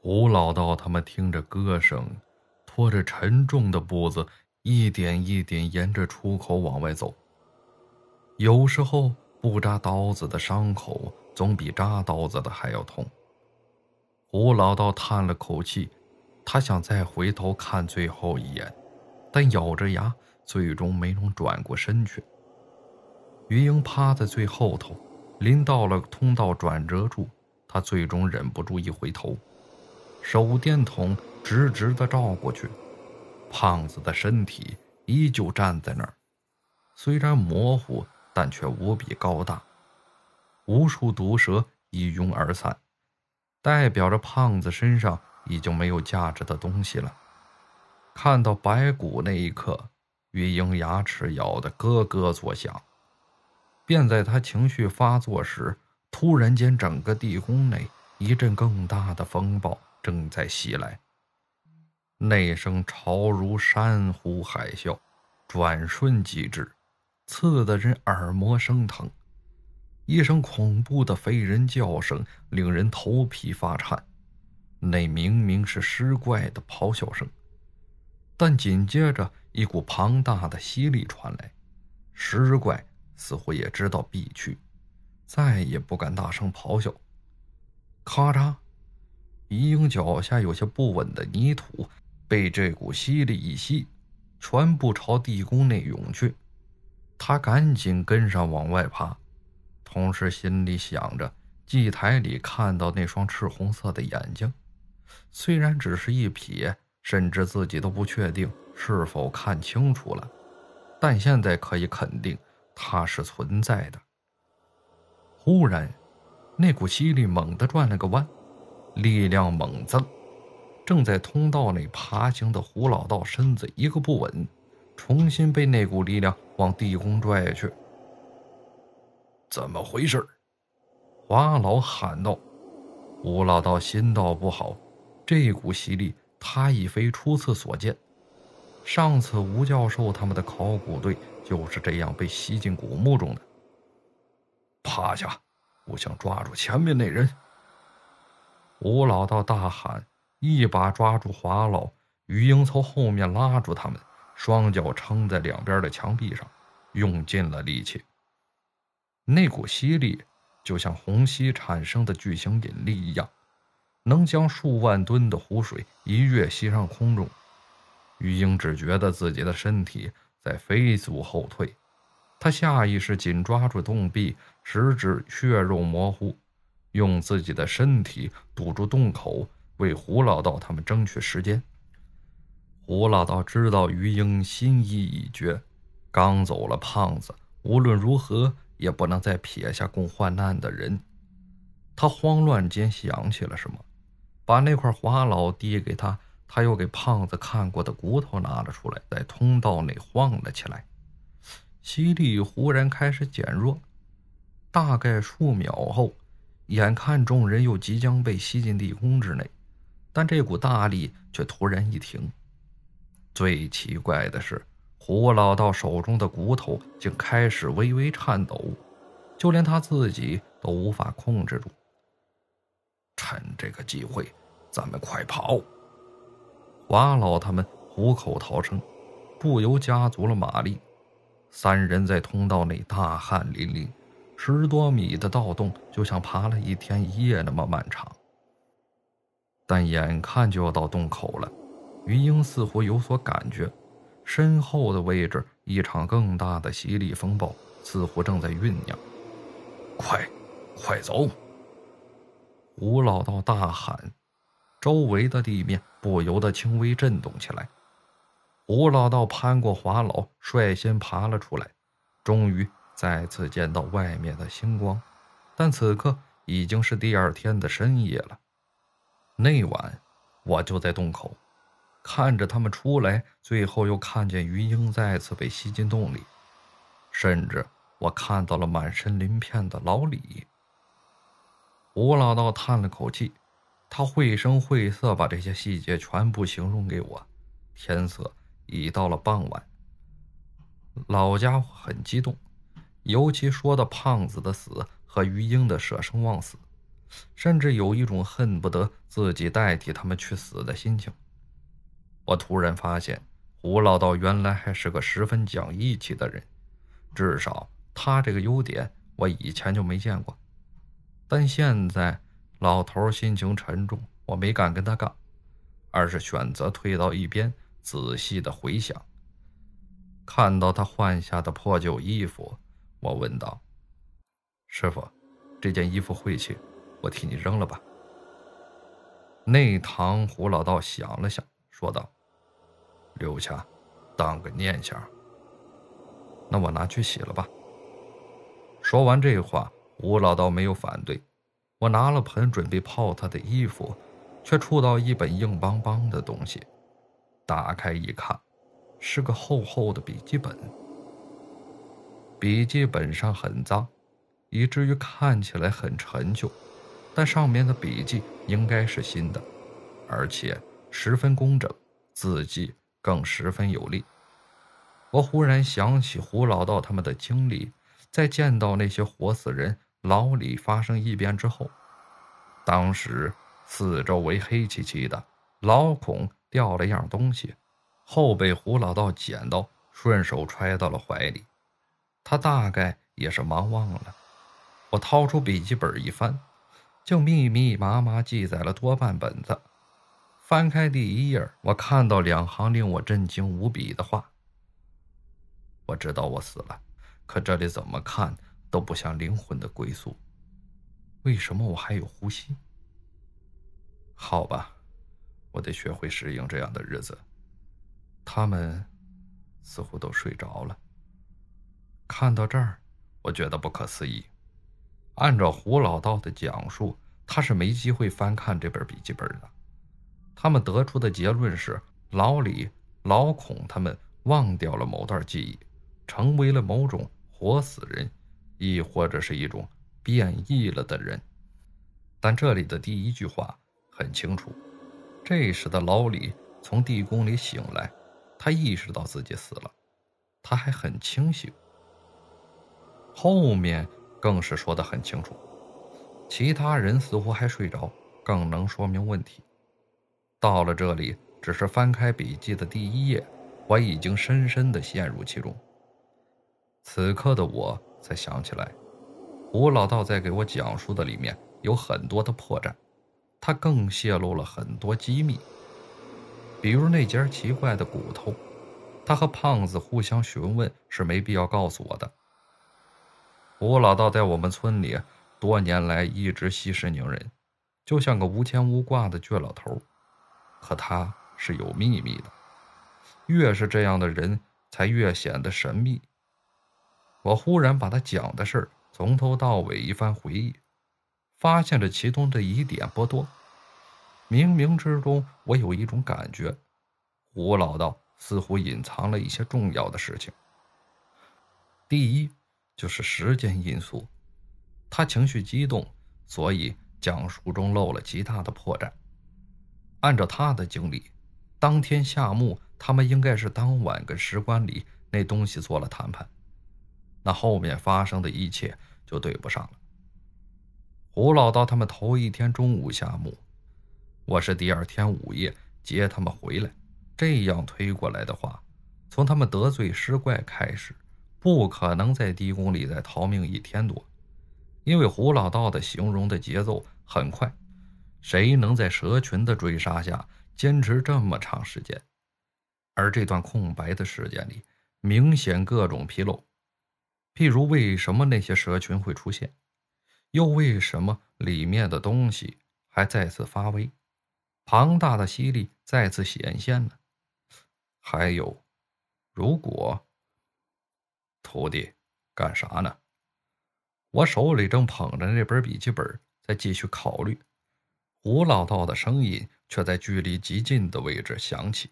胡老道他们听着歌声，拖着沉重的步子，一点一点沿着出口往外走。有时候不扎刀子的伤口，总比扎刀子的还要痛。胡老道叹了口气，他想再回头看最后一眼，但咬着牙，最终没能转过身去。于英趴在最后头，临到了通道转折处，他最终忍不住一回头。手电筒直直的照过去，胖子的身体依旧站在那儿，虽然模糊，但却无比高大。无数毒蛇一拥而散，代表着胖子身上已经没有价值的东西了。看到白骨那一刻，于英牙齿咬得咯咯作响。便在他情绪发作时，突然间，整个地宫内一阵更大的风暴。正在袭来，那声潮如山呼海啸，转瞬即至，刺得人耳膜生疼。一声恐怖的非人叫声，令人头皮发颤。那明明是尸怪的咆哮声，但紧接着一股庞大的吸力传来，尸怪似乎也知道必去，再也不敢大声咆哮。咔嚓。于英脚下有些不稳的泥土被这股吸力一吸，全部朝地宫内涌去。他赶紧跟上往外爬，同时心里想着祭台里看到那双赤红色的眼睛，虽然只是一瞥，甚至自己都不确定是否看清楚了，但现在可以肯定它是存在的。忽然，那股吸力猛地转了个弯。力量猛增，正在通道内爬行的胡老道身子一个不稳，重新被那股力量往地宫拽去。怎么回事？华老喊道。胡老道心道不好，这股吸力他已非初次所见。上次吴教授他们的考古队就是这样被吸进古墓中的。趴下，我想抓住前面那人。吴老道大喊，一把抓住华老，余英从后面拉住他们，双脚撑在两边的墙壁上，用尽了力气。那股吸力就像虹吸产生的巨型引力一样，能将数万吨的湖水一跃吸上空中。余英只觉得自己的身体在飞速后退，他下意识紧抓住洞壁，食指血肉模糊。用自己的身体堵住洞口，为胡老道他们争取时间。胡老道知道于英心意已决，刚走了胖子，无论如何也不能再撇下共患难的人。他慌乱间想起了什么，把那块华老递给他，他又给胖子看过的骨头拿了出来，在通道内晃了起来。吸力忽然开始减弱，大概数秒后。眼看众人又即将被吸进地宫之内，但这股大力却突然一停。最奇怪的是，胡老道手中的骨头竟开始微微颤抖，就连他自己都无法控制住。趁这个机会，咱们快跑！华老他们虎口逃生，不由加足了马力。三人在通道内大汗淋漓。十多米的盗洞就像爬了一天一夜那么漫长，但眼看就要到洞口了，于英似乎有所感觉，身后的位置一场更大的吸力风暴似乎正在酝酿。快，快走！吴老道大喊，周围的地面不由得轻微震动起来。吴老道攀过华老，率先爬了出来，终于。再次见到外面的星光，但此刻已经是第二天的深夜了。那晚，我就在洞口，看着他们出来，最后又看见于英再次被吸进洞里，甚至我看到了满身鳞片的老李。吴老道叹了口气，他绘声绘色把这些细节全部形容给我。天色已到了傍晚，老家伙很激动。尤其说到胖子的死和于英的舍生忘死，甚至有一种恨不得自己代替他们去死的心情。我突然发现，胡老道原来还是个十分讲义气的人，至少他这个优点我以前就没见过。但现在老头心情沉重，我没敢跟他杠，而是选择退到一边，仔细的回想。看到他换下的破旧衣服，我问道：“师傅，这件衣服晦气，我替你扔了吧。”内堂胡老道想了想，说道：“留下，当个念想。那我拿去洗了吧。”说完这话。吴老道没有反对，我拿了盆准备泡他的衣服，却触到一本硬邦邦的东西。打开一看，是个厚厚的笔记本。笔记本上很脏，以至于看起来很陈旧，但上面的笔记应该是新的，而且十分工整，字迹更十分有力。我忽然想起胡老道他们的经历，在见到那些活死人。老李发生异变之后，当时四周围黑漆漆的，老孔掉了样东西，后被胡老道捡到，顺手揣到了怀里。他大概也是忙忘了。我掏出笔记本一翻，就密密麻麻记载了多半本子。翻开第一页，我看到两行令我震惊无比的话：“我知道我死了，可这里怎么看？”都不像灵魂的归宿，为什么我还有呼吸？好吧，我得学会适应这样的日子。他们似乎都睡着了。看到这儿，我觉得不可思议。按照胡老道的讲述，他是没机会翻看这本笔记本的。他们得出的结论是：老李、老孔他们忘掉了某段记忆，成为了某种活死人。亦或者是一种变异了的人，但这里的第一句话很清楚。这时的老李从地宫里醒来，他意识到自己死了，他还很清醒。后面更是说的很清楚，其他人似乎还睡着，更能说明问题。到了这里，只是翻开笔记的第一页，我已经深深的陷入其中。此刻的我。才想起来，胡老道在给我讲述的里面有很多的破绽，他更泄露了很多机密。比如那节奇怪的骨头，他和胖子互相询问是没必要告诉我的。胡老道在我们村里多年来一直息事宁人，就像个无牵无挂的倔老头，可他是有秘密的，越是这样的人，才越显得神秘。我忽然把他讲的事儿从头到尾一番回忆，发现这其中的疑点不多。冥冥之中，我有一种感觉，胡老道似乎隐藏了一些重要的事情。第一，就是时间因素，他情绪激动，所以讲述中漏了极大的破绽。按照他的经历，当天下墓，他们应该是当晚跟石棺里那东西做了谈判。那后面发生的一切就对不上了。胡老道他们头一天中午下墓，我是第二天午夜接他们回来。这样推过来的话，从他们得罪尸怪开始，不可能在地宫里再逃命一天多，因为胡老道的形容的节奏很快。谁能在蛇群的追杀下坚持这么长时间？而这段空白的时间里，明显各种纰漏。譬如，为什么那些蛇群会出现？又为什么里面的东西还再次发威，庞大的吸力再次显现呢？还有，如果徒弟干啥呢？我手里正捧着那本笔记本，在继续考虑。吴老道的声音却在距离极近的位置响起：“